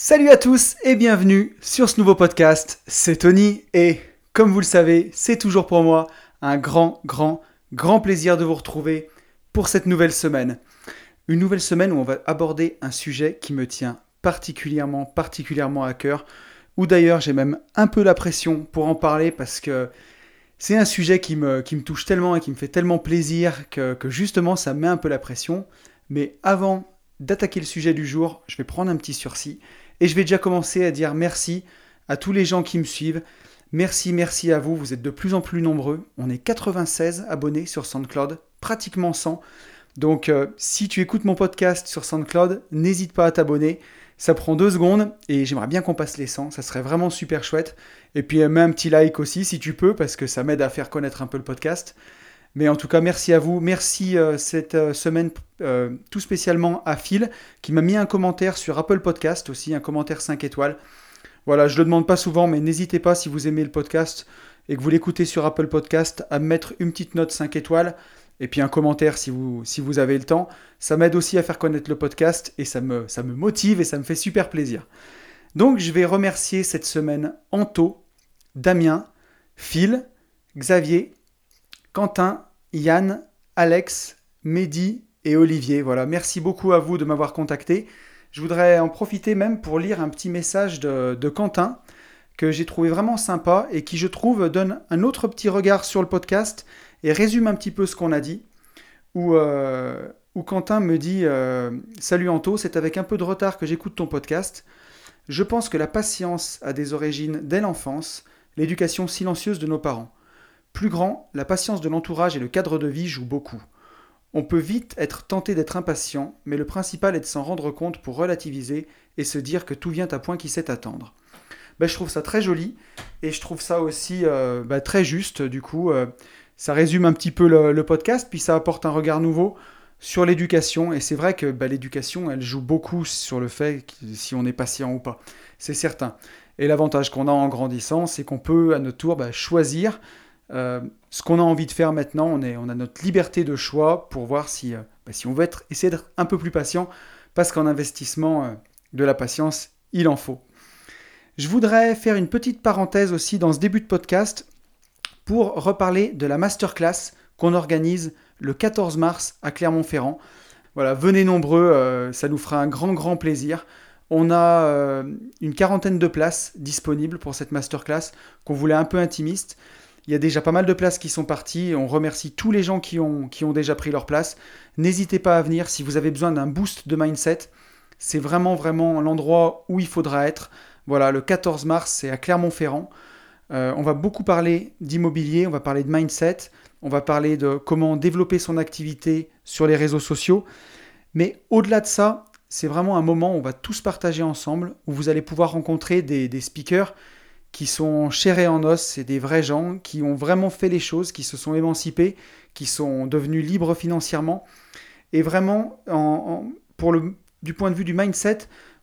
Salut à tous et bienvenue sur ce nouveau podcast. C'est Tony et comme vous le savez, c'est toujours pour moi un grand, grand, grand plaisir de vous retrouver pour cette nouvelle semaine. Une nouvelle semaine où on va aborder un sujet qui me tient particulièrement, particulièrement à cœur, ou d'ailleurs j'ai même un peu la pression pour en parler parce que c'est un sujet qui me, touche tellement et qui me fait tellement plaisir que, que justement ça me met un peu la pression. Mais avant d'attaquer le sujet du jour, je vais prendre un petit sursis et je vais déjà commencer à dire merci à tous les gens qui me suivent. Merci, merci à vous. Vous êtes de plus en plus nombreux. On est 96 abonnés sur SoundCloud, pratiquement 100. Donc euh, si tu écoutes mon podcast sur SoundCloud, n'hésite pas à t'abonner. Ça prend deux secondes et j'aimerais bien qu'on passe les 100. Ça serait vraiment super chouette. Et puis mets un petit like aussi si tu peux parce que ça m'aide à faire connaître un peu le podcast. Mais en tout cas, merci à vous. Merci euh, cette euh, semaine euh, tout spécialement à Phil qui m'a mis un commentaire sur Apple Podcast aussi, un commentaire 5 étoiles. Voilà, je ne le demande pas souvent, mais n'hésitez pas si vous aimez le podcast et que vous l'écoutez sur Apple Podcast à mettre une petite note 5 étoiles et puis un commentaire si vous, si vous avez le temps. Ça m'aide aussi à faire connaître le podcast et ça me, ça me motive et ça me fait super plaisir. Donc je vais remercier cette semaine Anto, Damien, Phil, Xavier, Quentin, Yann, Alex, Mehdi et Olivier. Voilà, merci beaucoup à vous de m'avoir contacté. Je voudrais en profiter même pour lire un petit message de, Quentin que j'ai trouvé vraiment sympa et qui, je trouve, donne un autre petit regard sur le podcast et résume un petit peu ce qu'on a dit. Où, euh, Quentin me dit euh, Salut Anto, c'est avec un peu de retard que j'écoute ton podcast. Je pense que la patience a des origines dès l'enfance, l'éducation silencieuse de nos parents. Plus grand, la patience de l'entourage et le cadre de vie jouent beaucoup. On peut vite être tenté d'être impatient, mais le principal est de s'en rendre compte pour relativiser et se dire que tout vient à point qui sait attendre. Ben, je trouve ça très joli et je trouve ça aussi euh, ben, très juste. Du coup, euh, ça résume un petit peu le, podcast, puis ça apporte un regard nouveau sur l'éducation. Et c'est vrai que ben, l'éducation, elle joue beaucoup sur le fait si on est patient ou pas. C'est certain. Et l'avantage qu'on a en grandissant, c'est qu'on peut à notre tour choisir euh, ce qu'on a envie de faire maintenant, on, a notre liberté de choix pour voir si, euh, bah, si on veut être, essayer d'être un peu plus patient, parce qu'en investissement euh, de la patience, il en faut. Je voudrais faire une petite parenthèse aussi dans ce début de podcast pour reparler de la masterclass qu'on organise le 14 mars à Clermont-Ferrand. Voilà, venez nombreux, ça nous fera un grand grand plaisir. On a une quarantaine de places disponibles pour cette masterclass qu'on voulait un peu intimiste. Il y a déjà pas mal de places qui sont parties. On remercie tous les gens qui ont, déjà pris leur place. N'hésitez pas à venir si vous avez besoin d'un boost de mindset. C'est vraiment, vraiment l'endroit où il faudra être. Voilà, le 14 mars, c'est à Clermont-Ferrand. Euh, on va beaucoup parler d'immobilier, on va parler de mindset, on va parler de comment développer son activité sur les réseaux sociaux. Mais au-delà de ça, c'est vraiment un moment où on va tous partager ensemble, où vous allez pouvoir rencontrer des speakers qui sont chairs et en os, c'est des vrais gens qui ont vraiment fait les choses, qui se sont émancipés, qui sont devenus libres financièrement. Et vraiment, pour le, du point de vue du mindset,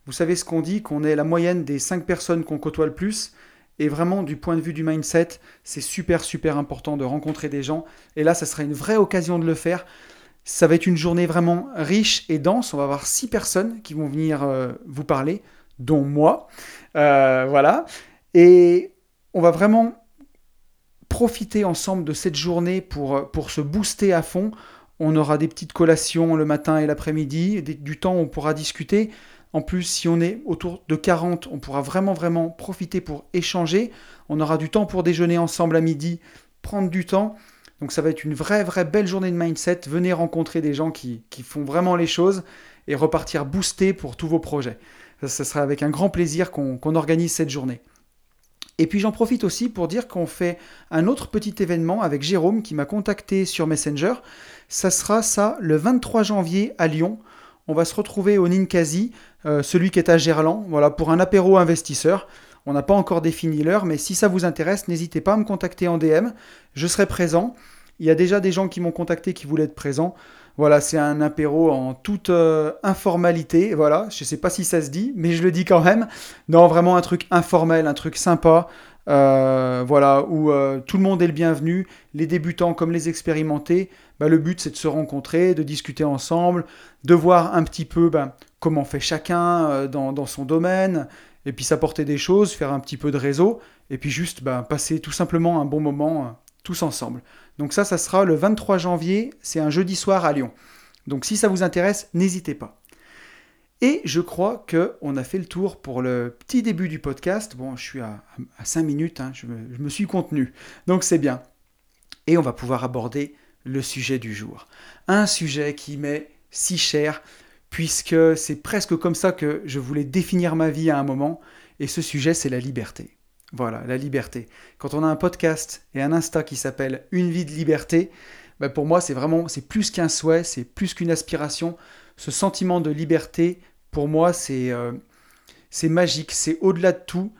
vous savez ce qu'on dit, qu'on est la moyenne des 5 personnes qu'on côtoie le plus. Et vraiment, du point de vue du mindset, c'est super, super important de rencontrer des gens. Et là, ça sera une vraie occasion de le faire. Ça va être une journée vraiment riche et dense. On va avoir 6 personnes qui vont venir euh, vous parler, dont moi. Euh, voilà. Et on va vraiment profiter ensemble de cette journée pour, pour se booster à fond. On aura des petites collations le matin et l'après-midi, du temps où on pourra discuter. En plus, si on est autour de 40, on pourra vraiment, vraiment profiter pour échanger. On aura du temps pour déjeuner ensemble à midi, prendre du temps. Donc ça va être une vraie, vraie belle journée de mindset. Venez rencontrer des gens qui, font vraiment les choses et repartir booster pour tous vos projets. Ce sera avec un grand plaisir qu'on organise cette journée. Et puis j'en profite aussi pour dire qu'on fait un autre petit événement avec Jérôme qui m'a contacté sur Messenger. Ça sera ça le 23 janvier à Lyon. On va se retrouver au Ninkasi, euh, celui qui est à Gerland, voilà, pour un apéro investisseur. On n'a pas encore défini l'heure, mais si ça vous intéresse, n'hésitez pas à me contacter en DM. Je serai présent. Il y a déjà des gens qui m'ont contacté qui voulaient être présents. Voilà, c'est un apéro en toute euh, informalité. Voilà, je ne sais pas si ça se dit, mais je le dis quand même. Non, vraiment un truc informel, un truc sympa. Euh, voilà, où euh, tout le monde est le bienvenu, les débutants comme les expérimentés, bah, le but c'est de se rencontrer, de discuter ensemble, de voir un petit peu bah, comment fait chacun dans, son domaine, et puis s'apporter des choses, faire un petit peu de réseau, et puis juste bah, passer tout simplement un bon moment tous ensemble. Donc ça, ça sera le 23 janvier, c'est un jeudi soir à Lyon. Donc si ça vous intéresse, n'hésitez pas. Et je crois qu'on a fait le tour pour le petit début du podcast. Bon, je suis à, 5 minutes, hein, je, me, suis contenu. Donc c'est bien. Et on va pouvoir aborder le sujet du jour. Un sujet qui m'est si cher, puisque c'est presque comme ça que je voulais définir ma vie à un moment. Et ce sujet, c'est la liberté. Voilà, la liberté. Quand on a un podcast et un Insta qui s'appelle Une vie de liberté, ben pour moi, c'est vraiment, c'est plus qu'un souhait, c'est plus qu'une aspiration ce sentiment de liberté, pour moi, c'est euh, c'est magique, c'est au-delà de tout.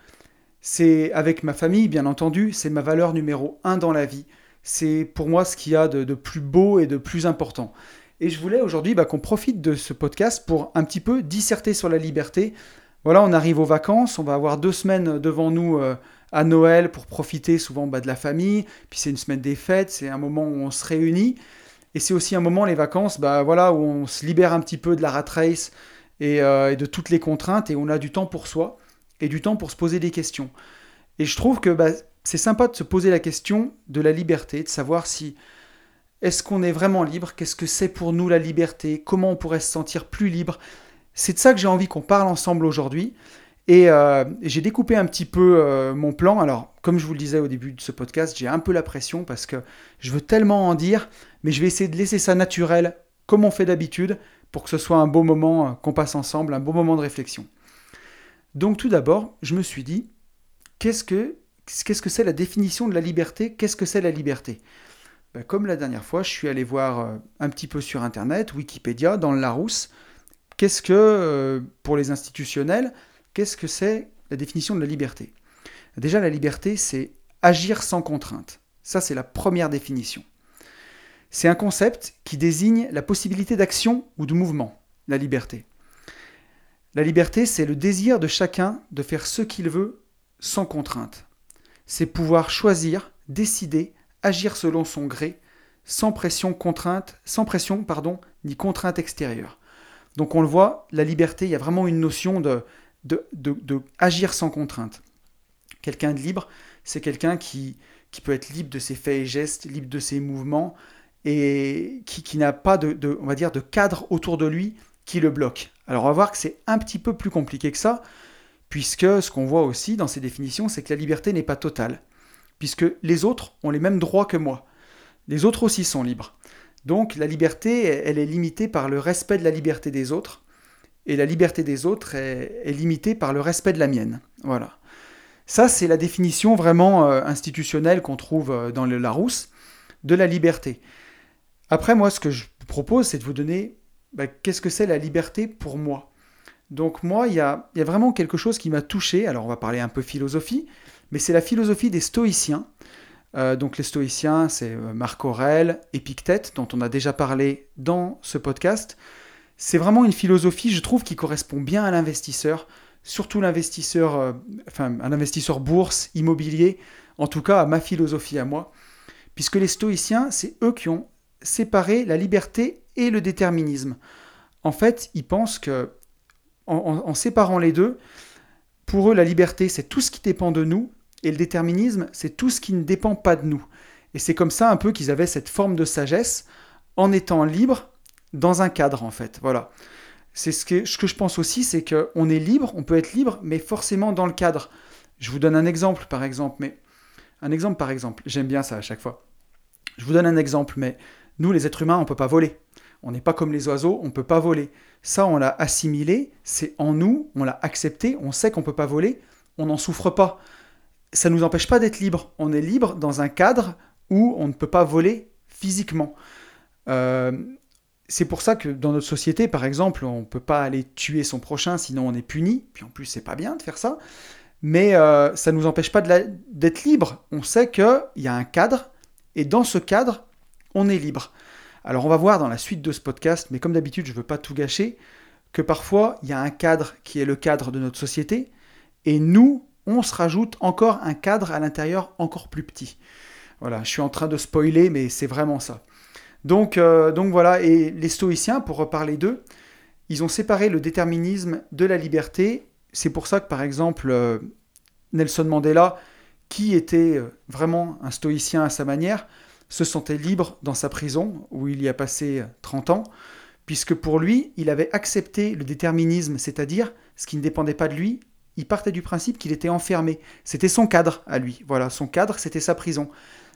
C'est avec ma famille, bien entendu, c'est ma valeur numéro un dans la vie. C'est pour moi ce qu'il y a de, plus beau et de plus important. Et je voulais aujourd'hui bah, qu'on profite de ce podcast pour un petit peu disserter sur la liberté. Voilà, on arrive aux vacances, on va avoir deux semaines devant nous euh, à Noël pour profiter souvent bah, de la famille. Puis c'est une semaine des fêtes, c'est un moment où on se réunit. Et c'est aussi un moment, les vacances, bah, voilà, où on se libère un petit peu de la rat race euh, et, de toutes les contraintes et on a du temps pour soi et du temps pour se poser des questions. Et je trouve que bah, c'est sympa de se poser la question de la liberté, de savoir si est-ce qu'on est vraiment libre, qu'est-ce que c'est pour nous la liberté, comment on pourrait se sentir plus libre? C'est de ça que j'ai envie qu'on parle ensemble aujourd'hui. Et euh, j'ai découpé un petit peu euh, mon plan. Alors, comme je vous le disais au début de ce podcast, j'ai un peu la pression parce que je veux tellement en dire, mais je vais essayer de laisser ça naturel, comme on fait d'habitude, pour que ce soit un beau moment euh, qu'on passe ensemble, un beau moment de réflexion. Donc, tout d'abord, je me suis dit, qu'est-ce que c'est la définition de la liberté? Qu'est-ce que c'est la liberté? Ben, Comme la dernière fois, je suis allé voir un petit peu sur Internet, Wikipédia, dans le Larousse. Qu'est-ce que, pour les institutionnels, Qu'est-ce que c'est la définition de la liberté? Déjà, la liberté, c'est agir sans contrainte. Ça, c'est la première définition. C'est un concept qui désigne la possibilité d'action ou de mouvement, la liberté. La liberté, c'est le désir de chacun de faire ce qu'il veut sans contrainte. C'est pouvoir choisir, décider, agir selon son gré, sans pression, contrainte, sans pression, pardon, ni contrainte extérieure. Donc on le voit, la liberté, il y a vraiment une notion de agir sans contrainte. Quelqu'un de libre, c'est quelqu'un qui, peut être libre de ses faits et gestes, libre de ses mouvements, et qui, n'a pas de, de cadre autour de lui qui le bloque. Alors on va voir que c'est un petit peu plus compliqué que ça, puisque ce qu'on voit aussi dans ces définitions, c'est que la liberté n'est pas totale, puisque les autres ont les mêmes droits que moi. Les autres aussi sont libres. Donc la liberté, elle est limitée par le respect de la liberté des autres, et la liberté des autres est, limitée par le respect de la mienne. Voilà. Ça, c'est la définition vraiment euh, institutionnelle qu'on trouve euh, dans le Larousse de la liberté. Après, moi, ce que je propose, c'est de vous donner bah, qu'est-ce que c'est la liberté pour moi? Donc moi, il y a, vraiment quelque chose qui m'a touché. Alors on va parler un peu philosophie, mais c'est la philosophie des stoïciens. Euh, donc les stoïciens, c'est Marc Aurèle, Épictète, dont on a déjà parlé dans ce podcast. C'est vraiment une philosophie, je trouve, qui correspond bien à l'investisseur, surtout l'investisseur, euh, enfin, un investisseur bourse, immobilier, en tout cas à ma philosophie à moi, puisque les stoïciens, c'est eux qui ont séparé la liberté et le déterminisme. En fait, ils pensent que, en, séparant les deux, pour eux, la liberté, c'est tout ce qui dépend de nous, et le déterminisme, c'est tout ce qui ne dépend pas de nous. Et c'est comme ça un peu qu'ils avaient cette forme de sagesse, en étant libres, dans un cadre en fait. Voilà. C'est ce que, je pense aussi, c'est qu'on est libre, on peut être libre, mais forcément dans le cadre. Je vous donne un exemple par exemple, mais un exemple par exemple, j'aime bien ça à chaque fois. Je vous donne un exemple, mais nous les êtres humains, on ne peut pas voler. On n'est pas comme les oiseaux, on ne peut pas voler. Ça, on l'a assimilé, c'est en nous, on l'a accepté, on sait qu'on ne peut pas voler, on n'en souffre pas. Ça ne nous empêche pas d'être libre. On est libre dans un cadre où on ne peut pas voler physiquement. Euh, c'est pour ça que dans notre société, par exemple, on ne peut pas aller tuer son prochain, sinon on est puni. Puis en plus, c'est pas bien de faire ça. Mais euh, ça ne nous empêche pas d'être libre. On sait qu'il y a un cadre, et dans ce cadre, on est libre. Alors on va voir dans la suite de ce podcast, mais comme d'habitude, je ne veux pas tout gâcher, que parfois, il y a un cadre qui est le cadre de notre société, et nous, on se rajoute encore un cadre à l'intérieur encore plus petit. Voilà, je suis en train de spoiler, mais c'est vraiment ça. Donc, euh, donc voilà, et les stoïciens, pour reparler d'eux, ils ont séparé le déterminisme de la liberté. C'est pour ça que, par exemple, euh, Nelson Mandela, qui était euh, vraiment un stoïcien à sa manière, se sentait libre dans sa prison, où il y a passé 30 ans, puisque pour lui, il avait accepté le déterminisme, c'est-à-dire ce qui ne dépendait pas de lui, il partait du principe qu'il était enfermé. C'était son cadre à lui. Voilà, son cadre, c'était sa prison.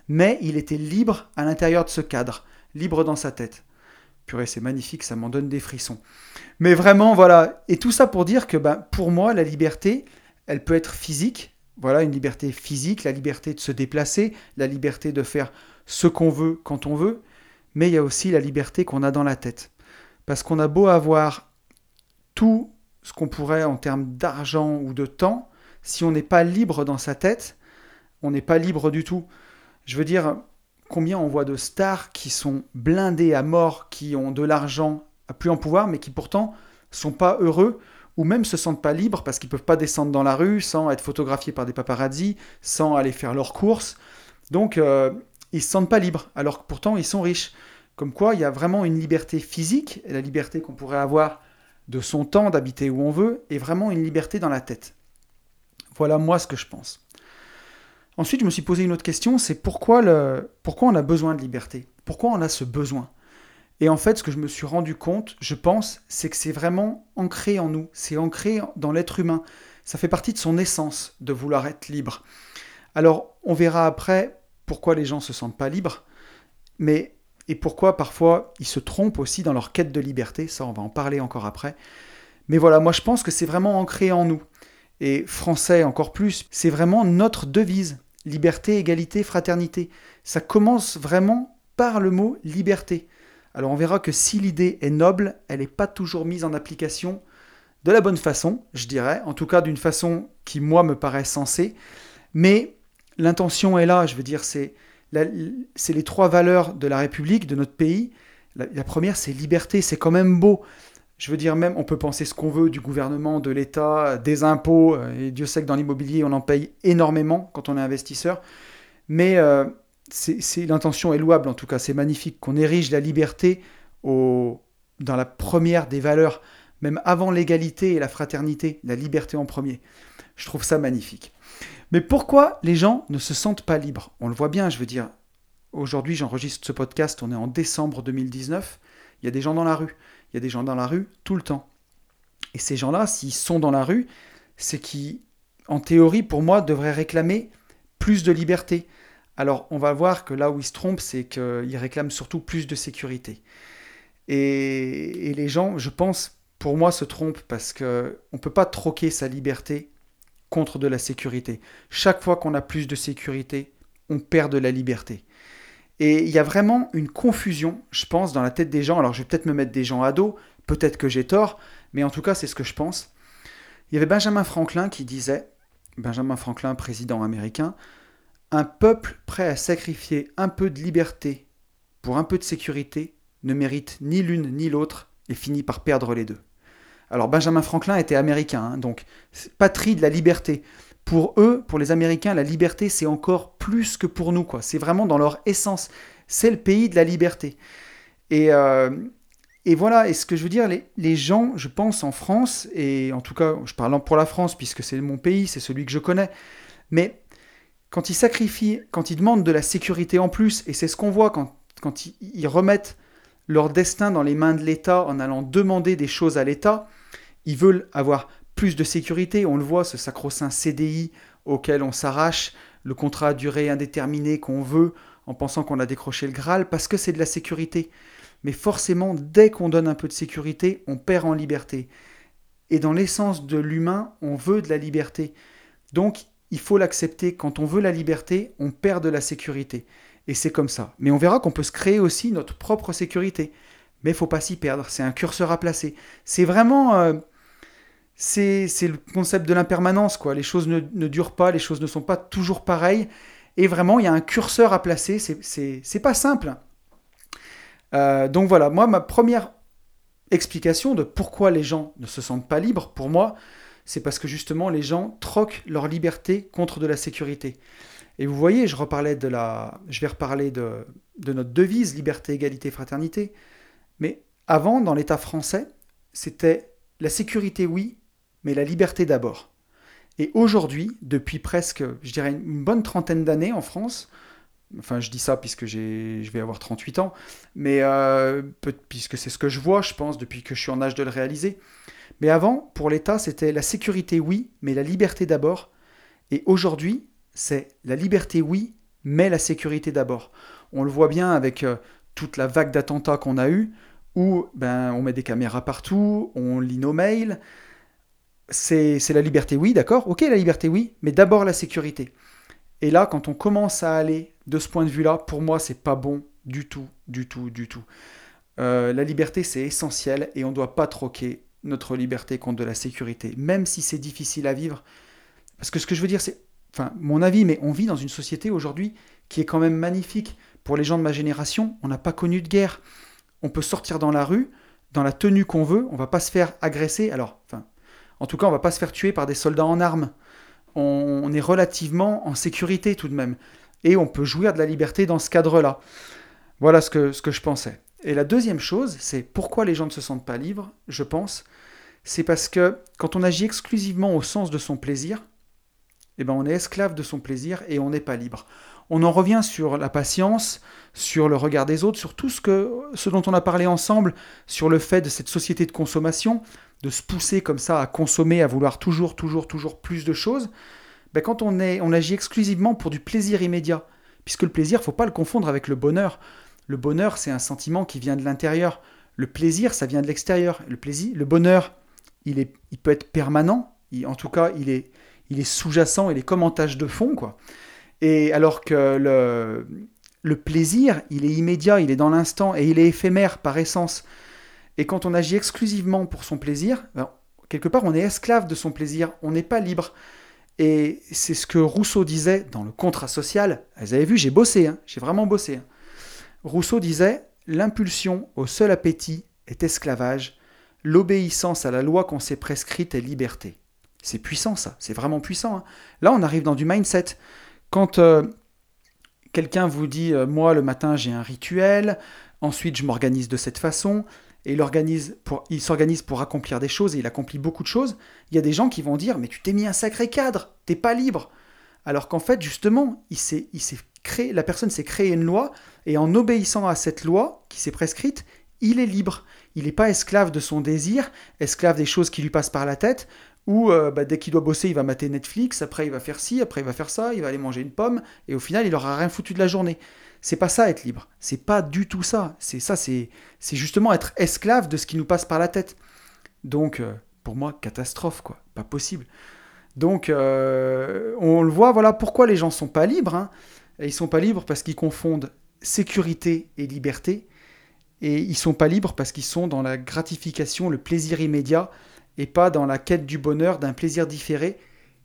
Mais il était libre à l'intérieur de ce cadre, libre dans sa tête. Purée, c'est magnifique, ça m'en donne des frissons. Mais vraiment, voilà. Et tout ça pour dire que ben, pour moi, la liberté, elle peut être physique. Voilà, une liberté physique, la liberté de se déplacer, la liberté de faire ce qu'on veut quand on veut. Mais il y a aussi la liberté qu'on a dans la tête. Parce qu'on a beau avoir tout ce qu'on pourrait en termes d'argent ou de temps, si on n'est pas libre dans sa tête, on n'est pas libre du tout. Je veux dire, combien on voit de stars qui sont blindés à mort, qui ont de l'argent à plus en pouvoir, mais qui pourtant sont pas heureux ou même se sentent pas libres parce qu'ils peuvent pas descendre dans la rue sans être photographiés par des paparazzis, sans aller faire leurs courses. Donc euh, ils se sentent pas libres, alors que pourtant ils sont riches. Comme quoi, il y a vraiment une liberté physique, la liberté qu'on pourrait avoir de son temps, d'habiter où on veut, et vraiment une liberté dans la tête. Voilà moi ce que je pense. Ensuite, je me suis posé une autre question, c'est pourquoi, le, pourquoi on a besoin de liberté? Pourquoi on a ce besoin? Et en fait, ce que je me suis rendu compte, je pense, c'est que c'est vraiment ancré en nous, c'est ancré dans l'être humain. Ça fait partie de son essence de vouloir être libre. Alors, on verra après pourquoi les gens ne se sentent pas libres, mais et pourquoi parfois ils se trompent aussi dans leur quête de liberté, ça on va en parler encore après. Mais voilà, moi je pense que c'est vraiment ancré en nous. Et français encore plus, c'est vraiment notre devise. Liberté, égalité, fraternité. Ça commence vraiment par le mot liberté. Alors on verra que si l'idée est noble, elle n'est pas toujours mise en application de la bonne façon, je dirais, en tout cas d'une façon qui moi me paraît sensée. Mais l'intention est là, je veux dire, c'est c'est les trois valeurs de la République, de notre pays. La, première, c'est liberté, c'est quand même beau. Je veux dire, même, on peut penser ce qu'on veut du gouvernement, de l'État, des impôts, euh, et Dieu sait que dans l'immobilier, on en paye énormément quand on est investisseur. Mais euh, l'intention est louable, en tout cas, c'est magnifique qu'on érige la liberté dans la première des valeurs, même avant l'égalité et la fraternité, la liberté en premier. Je trouve ça magnifique. Mais pourquoi les gens ne se sentent pas libres? On le voit bien, je veux dire. Aujourd'hui, j'enregistre ce podcast, on est en décembre 2019. Il y a des gens dans la rue. Il y a des gens dans la rue tout le temps. Et ces gens-là, s'ils sont dans la rue, c'est qui, en théorie, pour moi, devraient réclamer plus de liberté. Alors, on va voir que là où ils se trompent, c'est qu'ils réclament surtout plus de sécurité. Et, et, les gens, je pense, pour moi, se trompent parce qu'on ne peut pas troquer sa liberté contre de la sécurité. Chaque fois qu'on a plus de sécurité, on perd de la liberté. Et il y a vraiment une confusion, je pense, dans la tête des gens. Alors je vais peut-être me mettre des gens à dos, peut-être que j'ai tort, mais en tout cas c'est ce que je pense. Il y avait Benjamin Franklin qui disait, Benjamin Franklin, président américain, un peuple prêt à sacrifier un peu de liberté pour un peu de sécurité ne mérite ni l'une ni l'autre et finit par perdre les deux. Alors Benjamin Franklin était américain, hein, donc patrie de la liberté. Pour eux, pour les Américains, la liberté, c'est encore plus que pour nous. quoi. C'est vraiment dans leur essence. C'est le pays de la liberté. Et, euh, voilà, et ce que je veux dire, les, gens, je pense, en France, et en tout cas, je parle pour la France, puisque c'est mon pays, c'est celui que je connais, mais quand ils sacrifient, quand ils demandent de la sécurité en plus, et c'est ce qu'on voit quand, quand ils, ils remettent leur destin dans les mains de l'État en allant demander des choses à l'État, ils veulent avoir plus de sécurité. On le voit, ce sacro-saint CDI auquel on s'arrache, le contrat à durée indéterminée qu'on veut en pensant qu'on a décroché le Graal, parce que c'est de la sécurité. Mais forcément, dès qu'on donne un peu de sécurité, on perd en liberté. Et dans l'essence de l'humain, on veut de la liberté. Donc, il faut l'accepter. Quand on veut la liberté, on perd de la sécurité. Et c'est comme ça. Mais on verra qu'on peut se créer aussi notre propre sécurité. Mais il faut pas s'y perdre. C'est un curseur à placer. C'est vraiment... Euh, c'est le concept de l'impermanence, quoi. Les choses ne, durent pas, les choses ne sont pas toujours pareilles. Et vraiment, il y a un curseur à placer, c'est pas simple. Euh, donc voilà, moi, ma première explication de pourquoi les gens ne se sentent pas libres, pour moi, c'est parce que justement, les gens troquent leur liberté contre de la sécurité. Et vous voyez, je reparlais de la, je vais reparler de, de notre devise liberté, égalité, fraternité. Mais avant, dans l'État français, c'était la sécurité, oui, mais la liberté d'abord. Et aujourd'hui, depuis presque, je dirais, une bonne trentaine d'années en France, enfin je dis ça puisque je vais avoir 38 ans, mais euh, puisque c'est ce que je vois, je pense, depuis que je suis en âge de le réaliser. Mais avant, pour l'État, c'était la sécurité, oui, mais la liberté d'abord. Et aujourd'hui, c'est la liberté, oui, mais la sécurité d'abord. On le voit bien avec euh, toute la vague d'attentats qu'on a eue, où ben, on met des caméras partout, on lit nos mails. C'est la liberté, oui, d'accord, ok, la liberté, oui, mais d'abord la sécurité. Et là, quand on commence à aller de ce point de vue-là, pour moi, c'est pas bon du tout, du tout, du tout. Euh, la liberté, c'est essentiel et on ne doit pas troquer notre liberté contre de la sécurité, même si c'est difficile à vivre. Parce que ce que je veux dire, c'est, enfin, mon avis, mais on vit dans une société aujourd'hui qui est quand même magnifique. Pour les gens de ma génération, on n'a pas connu de guerre. On peut sortir dans la rue, dans la tenue qu'on veut, on va pas se faire agresser. Alors, enfin, en tout cas, on va pas se faire tuer par des soldats en armes. On, est relativement en sécurité tout de même. Et on peut jouir de la liberté dans ce cadre-là. Voilà ce que, je pensais. Et la deuxième chose, c'est pourquoi les gens ne se sentent pas libres, je pense, c'est parce que quand on agit exclusivement au sens de son plaisir, eh ben on est esclave de son plaisir et on n'est pas libre. On en revient sur la patience, sur le regard des autres, sur tout ce, que, ce dont on a parlé ensemble, sur le fait de cette société de consommation, de se pousser comme ça à consommer, à vouloir toujours, toujours, toujours plus de choses. Ben quand on, est, on agit exclusivement pour du plaisir immédiat, puisque le plaisir, faut pas le confondre avec le bonheur. Le bonheur, c'est un sentiment qui vient de l'intérieur. Le plaisir, ça vient de l'extérieur. Le plaisir, le bonheur, il, est, il peut être permanent. en tout cas, il est, il est sous-jacent, il est comme en tâche de fond, quoi. Et alors que le, plaisir, il est immédiat, il est dans l'instant et il est éphémère par essence. Et quand on agit exclusivement pour son plaisir, ben, quelque part, on est esclave de son plaisir, on n'est pas libre. Et c'est ce que Rousseau disait dans le contrat social. Vous avez vu, j'ai bossé, hein, j'ai vraiment bossé. Hein. Rousseau disait L'impulsion au seul appétit est esclavage, l'obéissance à la loi qu'on s'est prescrite est liberté. C'est puissant ça, c'est vraiment puissant. Hein. Là, on arrive dans du mindset. Quand euh, quelqu'un vous dit euh, Moi, le matin, j'ai un rituel, ensuite, je m'organise de cette façon, et il, s'organise pour accomplir des choses, et il accomplit beaucoup de choses, il y a des gens qui vont dire Mais tu t'es mis un sacré cadre, t'es pas libre. Alors qu'en fait, justement, il s'est, il s'est la personne s'est créée une loi, et en obéissant à cette loi qui s'est prescrite, il est libre. Il n'est pas esclave de son désir, esclave des choses qui lui passent par la tête, ou euh, bah, dès qu'il doit bosser, il va mater Netflix, après il va faire ci, après il va faire ça, il va aller manger une pomme, et au final, il aura rien foutu de la journée. C'est pas ça être libre. C'est pas du tout ça. C'est ça, c'est justement être esclave de ce qui nous passe par la tête. Donc, euh, pour moi, catastrophe, quoi. Pas possible. Donc, euh, on le voit, voilà pourquoi les gens sont pas libres. Hein. Ils sont pas libres parce qu'ils confondent sécurité et liberté. Et ils sont pas libres parce qu'ils sont dans la gratification, le plaisir immédiat, et pas dans la quête du bonheur, d'un plaisir différé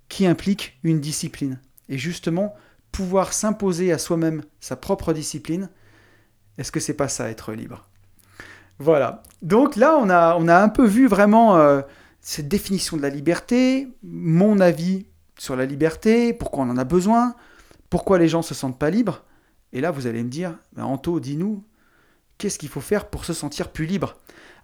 qui implique une discipline. Et justement, pouvoir s'imposer à soi-même sa propre discipline, est-ce que c'est pas ça être libre? Voilà. Donc là, on a, on a un peu vu vraiment euh, cette définition de la liberté, mon avis sur la liberté, pourquoi on en a besoin, pourquoi les gens se sentent pas libres Et là, vous allez me dire, ben Anto, dis-nous, qu'est-ce qu'il faut faire pour se sentir plus libre?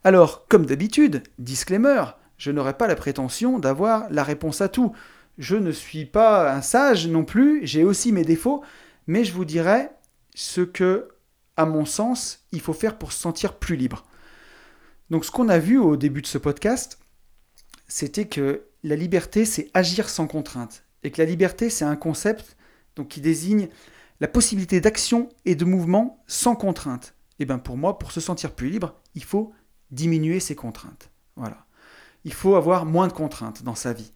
Alors, comme d'habitude, disclaimer, je n'aurai pas la prétention d'avoir la réponse à tout. Je ne suis pas un sage non plus, j'ai aussi mes défauts, mais je vous dirai ce que, à mon sens, il faut faire pour se sentir plus libre. Donc ce qu'on a vu au début de ce podcast, c'était que la liberté, c'est agir sans contrainte. Et que la liberté, c'est un concept qui désigne la possibilité d'action et de mouvement sans contrainte. Et eh bien pour moi, pour se sentir plus libre, il faut diminuer ses contraintes. Voilà. Il faut avoir moins de contraintes dans sa vie.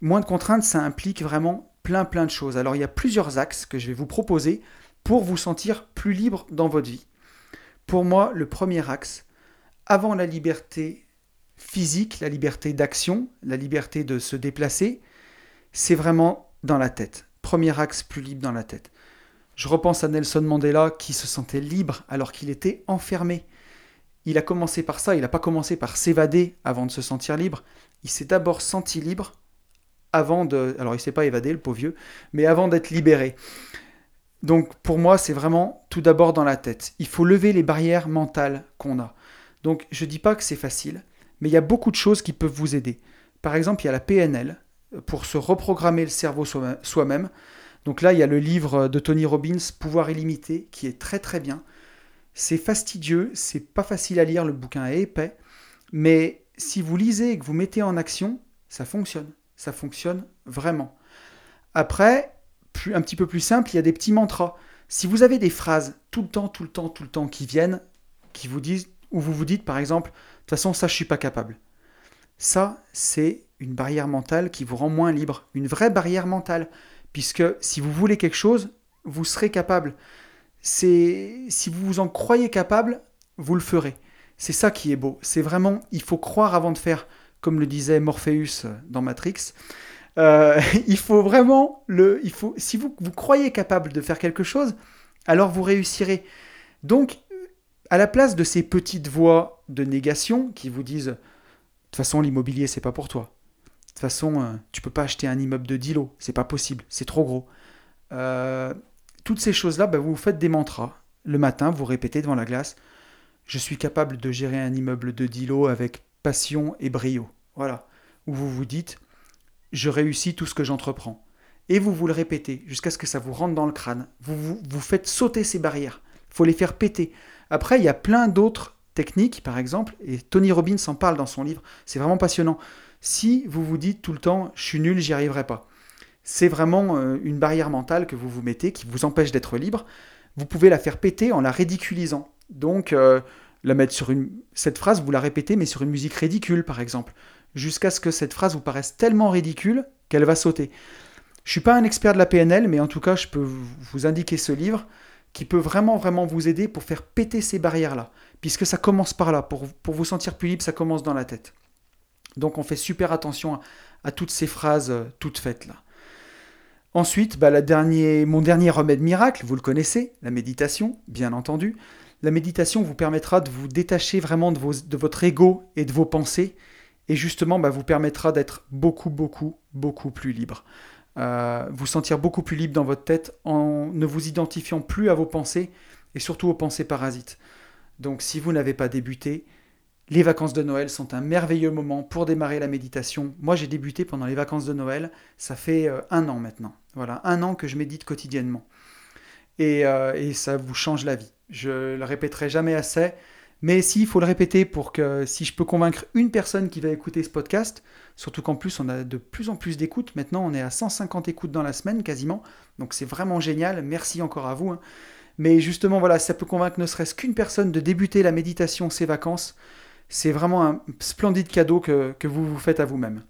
Moins de contraintes, ça implique vraiment plein plein de choses. Alors il y a plusieurs axes que je vais vous proposer pour vous sentir plus libre dans votre vie. Pour moi, le premier axe, avant la liberté physique, la liberté d'action, la liberté de se déplacer, c'est vraiment dans la tête premier axe plus libre dans la tête. Je repense à Nelson Mandela qui se sentait libre alors qu'il était enfermé. Il a commencé par ça, il n'a pas commencé par s'évader avant de se sentir libre. Il s'est d'abord senti libre avant de... Alors il ne s'est pas évadé, le pauvre vieux, mais avant d'être libéré. Donc pour moi, c'est vraiment tout d'abord dans la tête. Il faut lever les barrières mentales qu'on a. Donc je ne dis pas que c'est facile, mais il y a beaucoup de choses qui peuvent vous aider. Par exemple, il y a la PNL, pour se reprogrammer le cerveau soi-même. Donc là, il y a le livre de Tony Robbins, Pouvoir illimité, qui est très très bien. C'est fastidieux, c'est pas facile à lire, le bouquin est épais, mais si vous lisez et que vous mettez en action, ça fonctionne. Ça fonctionne vraiment. Après, un petit peu plus simple, il y a des petits mantras. Si vous avez des phrases tout le temps, tout le temps, tout le temps qui viennent, qui vous disent, ou vous dites par exemple, de toute façon, ça, je suis pas capable. Ça, c'est une barrière mentale qui vous rend moins libre. Une vraie barrière mentale. Puisque si vous voulez quelque chose, vous serez capable. Si vous vous en croyez capable, vous le ferez. C'est ça qui est beau. C'est vraiment, il faut croire avant de faire, comme le disait Morpheus dans Matrix. Euh, il faut vraiment le, il faut, si vous, vous croyez capable de faire quelque chose, alors vous réussirez. Donc, à la place de ces petites voix de négation qui vous disent, de toute façon, l'immobilier, c'est pas pour toi. De toute façon, euh, tu peux pas acheter un immeuble de 10 lots, c'est pas possible, c'est trop gros. Euh, toutes ces choses-là, bah, vous faites des mantras. Le matin, vous répétez devant la glace, je suis capable de gérer un immeuble de 10 lots avec passion et brio. Voilà. Ou vous vous dites, je réussis tout ce que j'entreprends. Et vous vous le répétez jusqu'à ce que ça vous rentre dans le crâne. Vous, vous, faites sauter ces barrières. Il faut les faire péter. Après, il y a plein d'autres techniques, par exemple, et Tony Robbins en parle dans son livre. C'est vraiment passionnant. Si vous vous dites tout le temps, je suis nul, j'y arriverai pas, c'est vraiment euh, une barrière mentale que vous vous mettez qui vous empêche d'être libre. Vous pouvez la faire péter en la ridiculisant. Donc, euh, la mettre sur une... cette phrase, vous la répétez, mais sur une musique ridicule, par exemple jusqu'à ce que cette phrase vous paraisse tellement ridicule qu'elle va sauter. Je suis pas un expert de la PNL, mais en tout cas, je peux vous indiquer ce livre qui peut vraiment, vraiment vous aider pour faire péter ces barrières-là. Puisque ça commence par là. Pour, pour vous sentir plus libre, ça commence dans la tête. Donc on fait super attention à, toutes ces phrases euh, toutes faites là. Ensuite, bah, mon dernier remède miracle, vous le connaissez, la méditation, bien entendu. La méditation vous permettra de vous détacher vraiment de votre ego et de vos pensées et justement bah, vous permettra d'être beaucoup, beaucoup, beaucoup plus libre. Euh, vous sentir beaucoup plus libre dans votre tête en ne vous identifiant plus à vos pensées et surtout aux pensées parasites. Donc si vous n'avez pas débuté, les vacances de Noël sont un merveilleux moment pour démarrer la méditation. Moi j'ai débuté pendant les vacances de Noël, ça fait euh, un an maintenant. Voilà, un an que je médite quotidiennement. Et, euh, et ça vous change la vie. Je le répéterai jamais assez. Mais s'il faut le répéter pour que si je peux convaincre une personne qui va écouter ce podcast, surtout qu'en plus on a de plus en plus d'écoutes, maintenant on est à 150 écoutes dans la semaine quasiment, donc c'est vraiment génial, merci encore à vous. Hein. Mais justement voilà, ça peut convaincre ne serait-ce qu'une personne de débuter la méditation ces vacances, c'est vraiment un splendide cadeau que, vous vous faites à vous-même.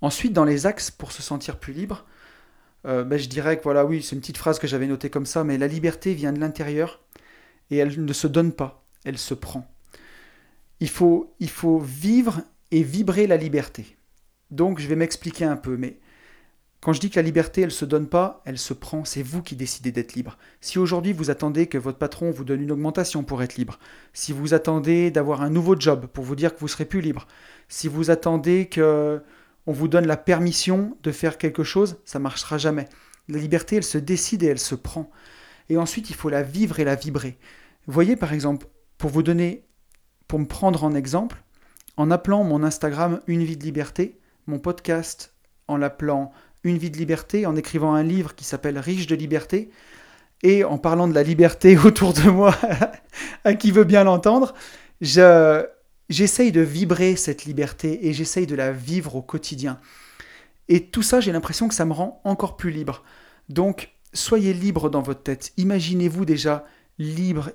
Ensuite, dans les axes pour se sentir plus libre, euh, ben, je dirais que voilà, oui, c'est une petite phrase que j'avais notée comme ça, mais la liberté vient de l'intérieur et elle ne se donne pas elle se prend. Il faut, il faut vivre et vibrer la liberté. Donc je vais m'expliquer un peu, mais quand je dis que la liberté, elle se donne pas, elle se prend, c'est vous qui décidez d'être libre. Si aujourd'hui vous attendez que votre patron vous donne une augmentation pour être libre, si vous attendez d'avoir un nouveau job pour vous dire que vous serez plus libre, si vous attendez que on vous donne la permission de faire quelque chose, ça marchera jamais. La liberté, elle se décide et elle se prend. Et ensuite, il faut la vivre et la vibrer. Voyez par exemple, pour vous donner, pour me prendre en exemple, en appelant mon Instagram Une vie de liberté, mon podcast en l'appelant Une vie de liberté, en écrivant un livre qui s'appelle Riche de liberté, et en parlant de la liberté autour de moi, à qui veut bien l'entendre, j'essaye de vibrer cette liberté et j'essaye de la vivre au quotidien. Et tout ça, j'ai l'impression que ça me rend encore plus libre. Donc, soyez libre dans votre tête. Imaginez-vous déjà libre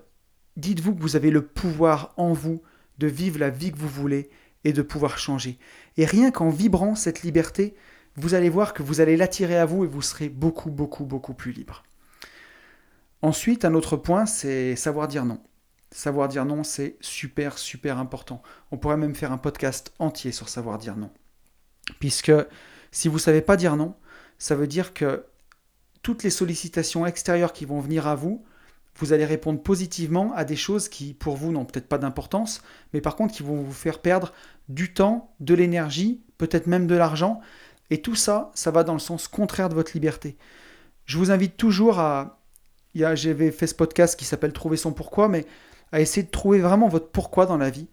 Dites-vous que vous avez le pouvoir en vous de vivre la vie que vous voulez et de pouvoir changer. Et rien qu'en vibrant cette liberté, vous allez voir que vous allez l'attirer à vous et vous serez beaucoup, beaucoup, beaucoup plus libre. Ensuite, un autre point, c'est savoir dire non. Savoir dire non, c'est super, super important. On pourrait même faire un podcast entier sur savoir dire non. Puisque si vous ne savez pas dire non, ça veut dire que toutes les sollicitations extérieures qui vont venir à vous, vous allez répondre positivement à des choses qui, pour vous, n'ont peut-être pas d'importance, mais par contre qui vont vous faire perdre du temps, de l'énergie, peut-être même de l'argent. Et tout ça, ça va dans le sens contraire de votre liberté. Je vous invite toujours à... J'avais fait ce podcast qui s'appelle Trouver son pourquoi, mais à essayer de trouver vraiment votre pourquoi dans la vie,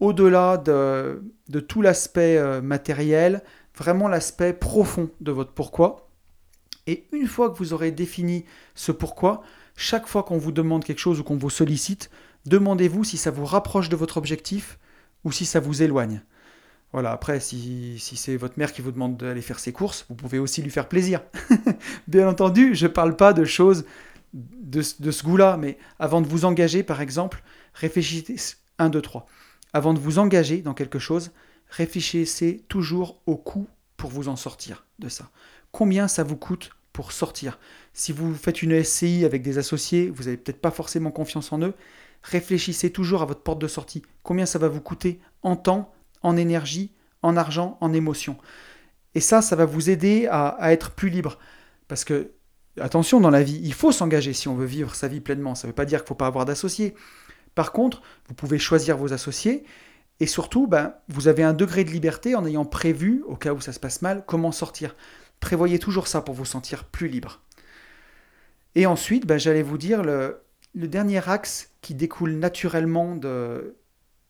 au-delà de, de, tout l'aspect euh, matériel, vraiment l'aspect profond de votre pourquoi. Et une fois que vous aurez défini ce pourquoi, chaque fois qu'on vous demande quelque chose ou qu'on vous sollicite, demandez-vous si ça vous rapproche de votre objectif ou si ça vous éloigne. Voilà, après, si, c'est votre mère qui vous demande d'aller faire ses courses, vous pouvez aussi lui faire plaisir. Bien entendu, je ne parle pas de choses de, de ce goût-là, mais avant de vous engager, par exemple, réfléchissez 1, 2, 3. Avant de vous engager dans quelque chose, réfléchissez toujours au coût pour vous en sortir de ça. Combien ça vous coûte pour sortir? Si vous faites une SCI avec des associés, vous n'avez peut-être pas forcément confiance en eux, réfléchissez toujours à votre porte de sortie. Combien ça va vous coûter en temps, en énergie, en argent, en émotion. Et ça, ça va vous aider à, être plus libre. Parce que, attention, dans la vie, il faut s'engager si on veut vivre sa vie pleinement. Ça ne veut pas dire qu'il ne faut pas avoir d'associés. Par contre, vous pouvez choisir vos associés. Et surtout, ben, vous avez un degré de liberté en ayant prévu, au cas où ça se passe mal, comment sortir. Prévoyez toujours ça pour vous sentir plus libre. Et ensuite, ben, j'allais vous dire, le, dernier axe qui découle naturellement de,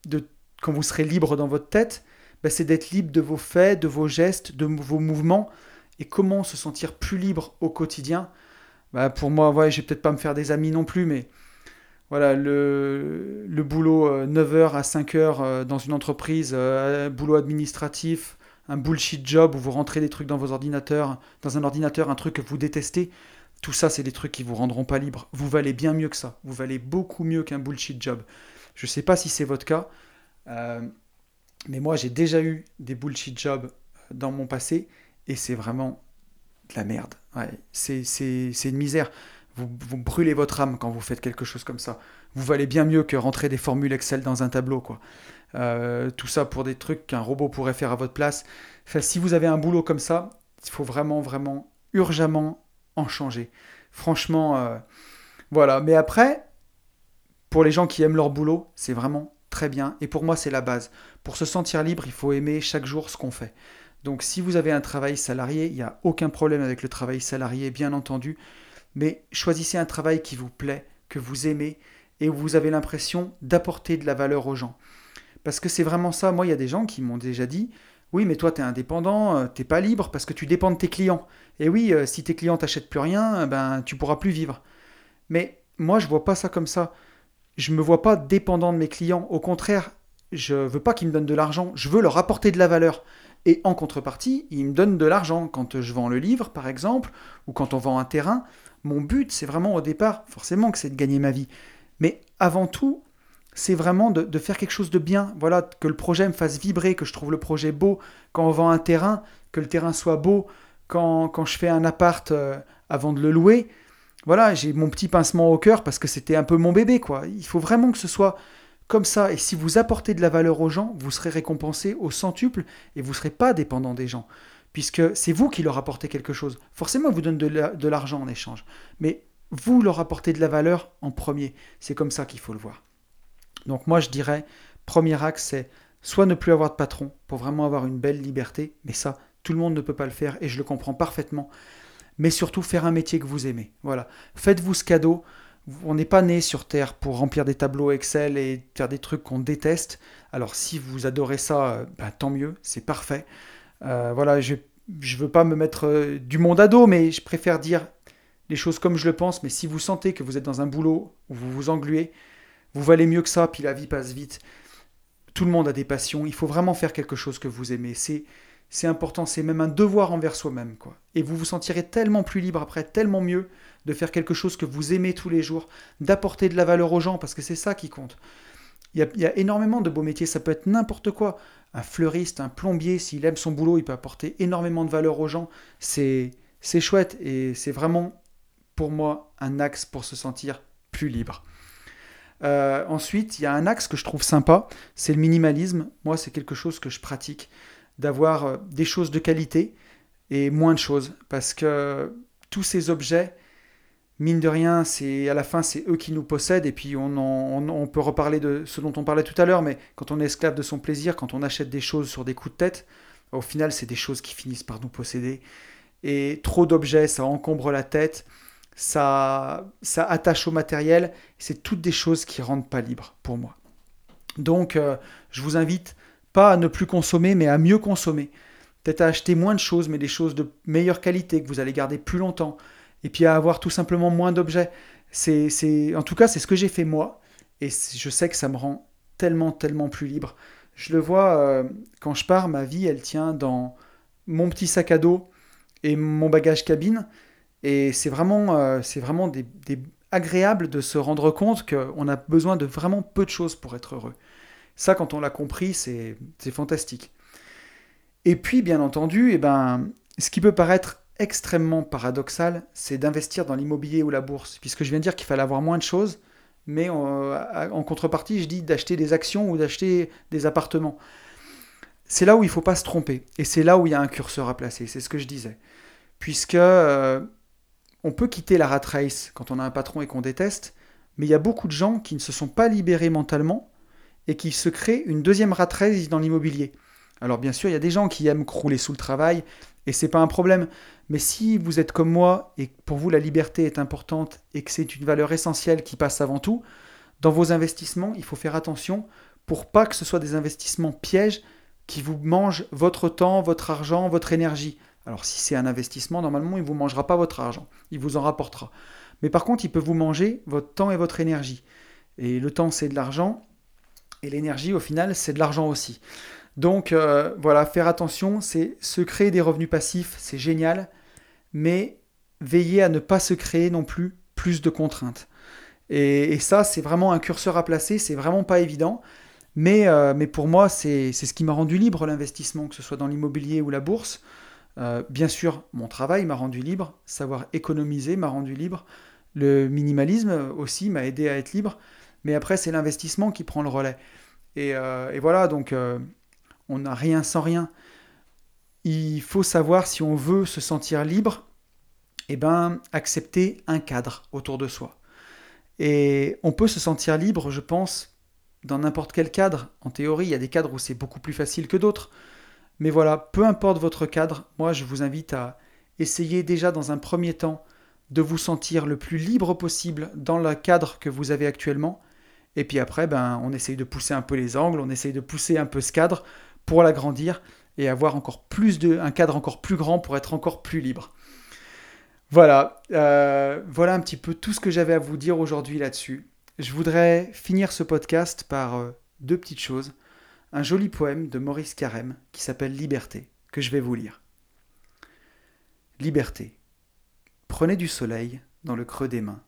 de quand vous serez libre dans votre tête, ben, c'est d'être libre de vos faits, de vos gestes, de vos mouvements. Et comment se sentir plus libre au quotidien? Ben, Pour moi, ouais, je vais peut-être pas me faire des amis non plus, mais voilà, le, boulot 9h euh, à 5h euh, dans une entreprise, euh, boulot administratif, un bullshit job où vous rentrez des trucs dans vos ordinateurs, dans un ordinateur, un truc que vous détestez, tout ça, c'est des trucs qui vous rendront pas libre. Vous valez bien mieux que ça. Vous valez beaucoup mieux qu'un bullshit job. Je ne sais pas si c'est votre cas, mais moi, j'ai déjà eu des bullshit jobs dans mon passé et c'est vraiment de la merde. C'est une misère. Vous, brûlez votre âme quand vous faites quelque chose comme ça. Vous valez bien mieux que rentrer des formules Excel dans un tableau. quoi. Euh, tout ça pour des trucs qu'un robot pourrait faire à votre place. Si vous avez un boulot comme ça, il faut vraiment, vraiment, urgemment en changer. Franchement, euh, voilà. Mais après, pour les gens qui aiment leur boulot, c'est vraiment très bien. Et pour moi, c'est la base. Pour se sentir libre, il faut aimer chaque jour ce qu'on fait. Donc si vous avez un travail salarié, il n'y a aucun problème avec le travail salarié, bien entendu. Mais choisissez un travail qui vous plaît, que vous aimez, et où vous avez l'impression d'apporter de la valeur aux gens. Parce que c'est vraiment ça. Moi, il y a des gens qui m'ont déjà dit, oui, mais toi, tu es indépendant, euh, t'es pas libre parce que tu dépends de tes clients. Et oui, euh, si tes clients t'achètent plus rien, euh, ben tu pourras plus vivre. Mais moi, je vois pas ça comme ça. Je me vois pas dépendant de mes clients. Au contraire, je veux pas qu'ils me donnent de l'argent. Je veux leur apporter de la valeur. Et en contrepartie, ils me donnent de l'argent quand je vends le livre, par exemple, ou quand on vend un terrain. Mon but, c'est vraiment au départ, forcément que c'est de gagner ma vie. Mais avant tout, c'est vraiment de, faire quelque chose de bien. Voilà, que le projet me fasse vibrer, que je trouve le projet beau. Quand on vend un terrain, que le terrain soit beau. Quand, je fais un appart euh, avant de le louer, voilà, j'ai mon petit pincement au cœur parce que c'était un peu mon bébé, quoi. Il faut vraiment que ce soit comme ça. Et si vous apportez de la valeur aux gens, vous serez récompensé au centuple et vous ne serez pas dépendant des gens. Puisque c'est vous qui leur apportez quelque chose. Forcément, ils vous donnent de l'argent en échange. Mais vous leur apportez de la valeur en premier. C'est comme ça qu'il faut le voir. Donc moi je dirais, premier axe, c'est soit ne plus avoir de patron pour vraiment avoir une belle liberté, mais ça, tout le monde ne peut pas le faire et je le comprends parfaitement. Mais surtout faire un métier que vous aimez. Voilà. Faites-vous ce cadeau. On n'est pas né sur Terre pour remplir des tableaux Excel et faire des trucs qu'on déteste. Alors si vous adorez ça, bah, tant mieux, c'est parfait. Euh, voilà, je ne veux pas me mettre euh, du monde à dos, mais je préfère dire les choses comme je le pense. Mais si vous sentez que vous êtes dans un boulot où vous vous engluez, vous valez mieux que ça, puis la vie passe vite. Tout le monde a des passions. Il faut vraiment faire quelque chose que vous aimez. C'est, c'est important. C'est même un devoir envers soi-même, quoi. Et vous vous sentirez tellement plus libre après, tellement mieux de faire quelque chose que vous aimez tous les jours, d'apporter de la valeur aux gens, parce que c'est ça qui compte. Il y, a, énormément de beaux métiers. Ça peut être n'importe quoi. Un fleuriste, un plombier, s'il aime son boulot, il peut apporter énormément de valeur aux gens. C'est, c'est chouette et c'est vraiment, pour moi, un axe pour se sentir plus libre. Euh, ensuite, il y a un axe que je trouve sympa, c'est le minimalisme. Moi, c'est quelque chose que je pratique, d'avoir euh, des choses de qualité et moins de choses. Parce que tous ces objets, mine de rien, c'est à la fin, c'est eux qui nous possèdent. Et puis, on, on, peut reparler de ce dont on parlait tout à l'heure, mais quand on est esclave de son plaisir, quand on achète des choses sur des coups de tête, Au final, c'est des choses qui finissent par nous posséder. Et trop d'objets, ça encombre la tête, ça, ça attache au matériel. C'est toutes des choses qui rendent pas libre pour moi. Donc, euh, je vous invite pas à ne plus consommer, mais à mieux consommer. Peut-être à acheter moins de choses, mais des choses de meilleure qualité que vous allez garder plus longtemps. Et puis à avoir tout simplement moins d'objets. C'est, en tout cas, c'est ce que j'ai fait moi. Et je sais que ça me rend tellement, tellement plus libre. Je le vois euh, quand je pars, ma vie, elle tient dans mon petit sac à dos et mon bagage cabine. Et c'est vraiment, euh, c'est vraiment des, agréable de se rendre compte qu'on a besoin de vraiment peu de choses pour être heureux. Ça, quand on l'a compris, c'est fantastique. Et puis, bien entendu, eh ben, ce qui peut paraître extrêmement paradoxal, c'est d'investir dans l'immobilier ou la bourse, puisque je viens de dire qu'il fallait avoir moins de choses, mais en, contrepartie, je dis d'acheter des actions ou d'acheter des appartements. C'est là où il ne faut pas se tromper, et c'est là où il y a un curseur à placer, c'est ce que je disais. Puisque euh, on peut quitter la rat race quand on a un patron et qu'on déteste, mais il y a beaucoup de gens qui ne se sont pas libérés mentalement et qui se créent une deuxième rat race dans l'immobilier. Alors bien sûr, il y a des gens qui aiment crouler sous le travail et c'est pas un problème. Mais si vous êtes comme moi et que pour vous la liberté est importante et que c'est une valeur essentielle qui passe avant tout, dans vos investissements, il faut faire attention pour pas que ce soit des investissements pièges qui vous mangent votre temps, votre argent, votre énergie. Alors si c'est un investissement, normalement, il ne vous mangera pas votre argent, il vous en rapportera. Mais par contre, il peut vous manger votre temps et votre énergie. Et le temps, c'est de l'argent, et l'énergie, au final, c'est de l'argent aussi. Donc euh, voilà, faire attention, c'est se créer des revenus passifs, c'est génial, mais veillez à ne pas se créer non plus plus de contraintes. Et, ça, c'est vraiment un curseur à placer, c'est vraiment pas évident. Mais, euh, pour moi, c'est ce qui m'a rendu libre l'investissement, que ce soit dans l'immobilier ou la bourse. Euh, bien sûr, mon travail m'a rendu libre, savoir économiser m'a rendu libre, le minimalisme aussi m'a aidé à être libre, mais après c'est l'investissement qui prend le relais. Et, euh, voilà, donc euh, on n'a rien sans rien. Il faut savoir si on veut se sentir libre, eh ben, accepter un cadre autour de soi. Et on peut se sentir libre, je pense, dans n'importe quel cadre. En théorie, il y a des cadres où c'est beaucoup plus facile que d'autres. Mais voilà, peu importe votre cadre, moi je vous invite à essayer déjà dans un premier temps de vous sentir le plus libre possible dans le cadre que vous avez actuellement. Et puis après, ben, on essaye de pousser un peu les angles, on essaye de pousser un peu ce cadre pour l'agrandir et avoir encore plus de, un cadre encore plus grand pour être encore plus libre. Voilà, euh, voilà un petit peu tout ce que j'avais à vous dire aujourd'hui là-dessus. Je voudrais finir ce podcast par euh, deux petites choses un joli poème de Maurice Carême qui s'appelle Liberté, que je vais vous lire. Liberté. Prenez du soleil dans le creux des mains,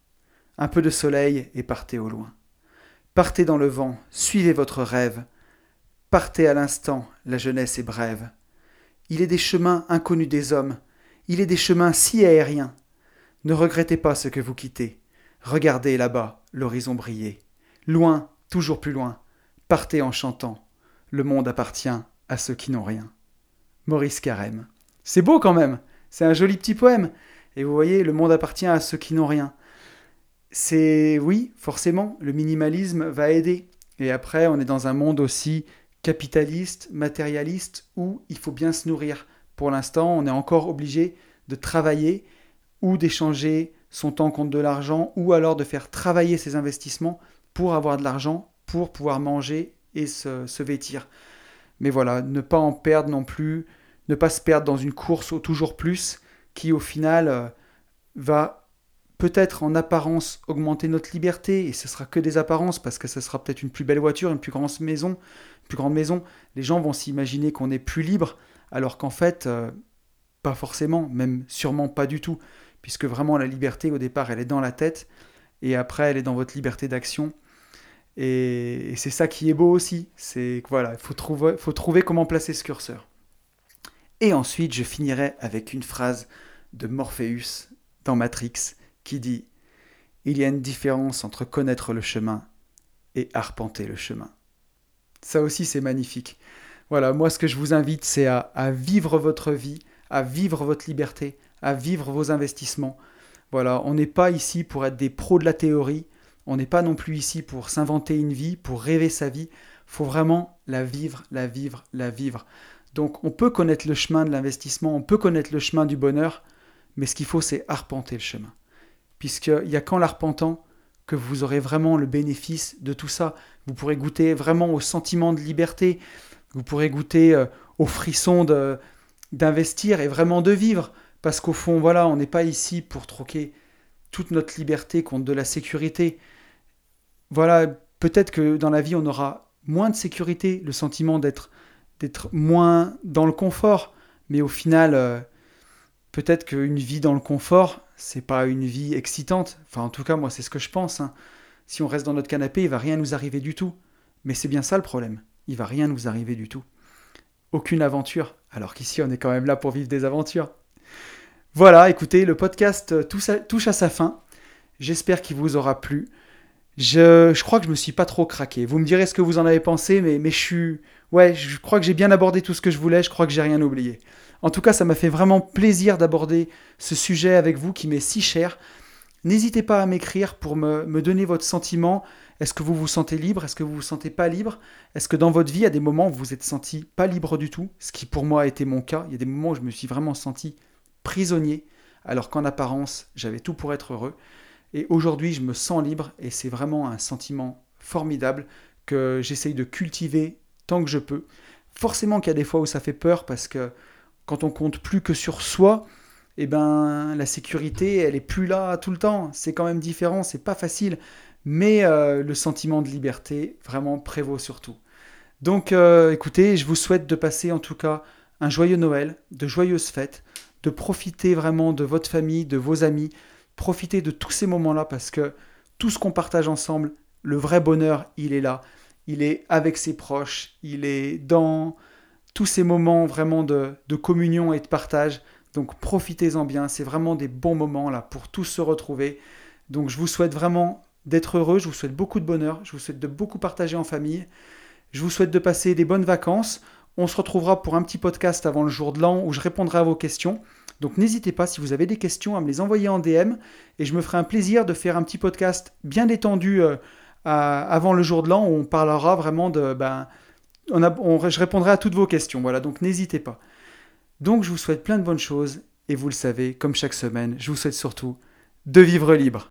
un peu de soleil et partez au loin. Partez dans le vent, suivez votre rêve, partez à l'instant, la jeunesse est brève. Il est des chemins inconnus des hommes, il est des chemins si aériens. Ne regrettez pas ce que vous quittez. Regardez là-bas l'horizon briller. Loin, toujours plus loin. Partez en chantant. Le monde appartient à ceux qui n'ont rien. Maurice Carême. C'est beau quand même, c'est un joli petit poème. Et vous voyez, le monde appartient à ceux qui n'ont rien. C'est oui, forcément, le minimalisme va aider. Et après, on est dans un monde aussi capitaliste, matérialiste, où il faut bien se nourrir. Pour l'instant, on est encore obligé de travailler ou d'échanger son temps contre de l'argent, ou alors de faire travailler ses investissements pour avoir de l'argent, pour pouvoir manger et se, vêtir. Mais voilà, ne pas en perdre non plus, ne pas se perdre dans une course au toujours plus qui au final euh, va peut-être en apparence augmenter notre liberté et ce sera que des apparences parce que ce sera peut-être une plus belle voiture, une plus grande maison, une plus grande maison. Les gens vont s'imaginer qu'on est plus libre alors qu'en fait euh, pas forcément, même sûrement pas du tout puisque vraiment la liberté au départ elle est dans la tête et après elle est dans votre liberté d'action et, c'est ça qui est beau aussi. C'est voilà, il faut trouver comment placer ce curseur. Et ensuite, je finirai avec une phrase de Morpheus dans Matrix qui dit Il y a une différence entre connaître le chemin et arpenter le chemin. Ça aussi, c'est magnifique. Voilà, moi, ce que je vous invite, c'est à, vivre votre vie, à vivre votre liberté, à vivre vos investissements. Voilà, on n'est pas ici pour être des pros de la théorie, on n'est pas non plus ici pour s'inventer une vie, pour rêver sa vie. faut vraiment la vivre, la vivre, la vivre. Donc on peut connaître le chemin de l'investissement, on peut connaître le chemin du bonheur, mais ce qu'il faut, c'est arpenter le chemin. Puisqu'il n'y a qu'en l'arpentant que vous aurez vraiment le bénéfice de tout ça. Vous pourrez goûter vraiment au sentiment de liberté, vous pourrez goûter euh, au frisson d'investir et vraiment de vivre. Parce qu'au fond, voilà, on n'est pas ici pour troquer toute notre liberté contre de la sécurité. Voilà, peut-être que dans la vie, on aura moins de sécurité, le sentiment d'être moins dans le confort, mais au final, euh, peut-être qu'une vie dans le confort, c'est pas une vie excitante. Enfin, en tout cas, moi, c'est ce que je pense. Hein. Si on reste dans notre canapé, il va rien nous arriver du tout. Mais c'est bien ça le problème. Il va rien nous arriver du tout. Aucune aventure. Alors qu'ici, on est quand même là pour vivre des aventures. Voilà, écoutez, le podcast euh, touche à sa fin. J'espère qu'il vous aura plu. Je, je, crois que je me suis pas trop craqué. Vous me direz ce que vous en avez pensé, mais, mais je suis. Ouais, je crois que j'ai bien abordé tout ce que je voulais. Je crois que j'ai rien oublié. En tout cas, ça m'a fait vraiment plaisir d'aborder ce sujet avec vous qui m'est si cher. N'hésitez pas à m'écrire pour me, donner votre sentiment. Est-ce que vous vous sentez libre? Est-ce que vous vous sentez pas libre? Est-ce que dans votre vie, à des moments, vous vous êtes senti pas libre du tout? Ce qui pour moi a été mon cas. Il y a des moments où je me suis vraiment senti prisonnier, alors qu'en apparence, j'avais tout pour être heureux. Et aujourd'hui, je me sens libre et c'est vraiment un sentiment formidable que j'essaye de cultiver tant que je peux. Forcément qu'il y a des fois où ça fait peur parce que quand on compte plus que sur soi, eh ben la sécurité, elle est plus là tout le temps. C'est quand même différent, c'est pas facile, mais euh, le sentiment de liberté vraiment prévaut surtout. Donc, euh, écoutez, je vous souhaite de passer en tout cas un joyeux Noël, de joyeuses fêtes, de profiter vraiment de votre famille, de vos amis, profiter de tous ces moments-là parce que tout ce qu'on partage ensemble, le vrai bonheur, il est là. Il est avec ses proches, il est dans tous ces moments vraiment de, communion et de partage. Donc profitez-en bien, c'est vraiment des bons moments là pour tous se retrouver. Donc je vous souhaite vraiment d'être heureux, je vous souhaite beaucoup de bonheur, je vous souhaite de beaucoup partager en famille. Je vous souhaite de passer des bonnes vacances. On se retrouvera pour un petit podcast avant le jour de l'an où je répondrai à vos questions. Donc n'hésitez pas, si vous avez des questions, à me les envoyer en DM et je me ferai un plaisir de faire un petit podcast bien détendu euh, avant le jour de l'an où on parlera vraiment de... Ben, je répondrai à toutes vos questions, voilà, donc n'hésitez pas. Donc je vous souhaite plein de bonnes choses et vous le savez, comme chaque semaine, je vous souhaite surtout de vivre libre.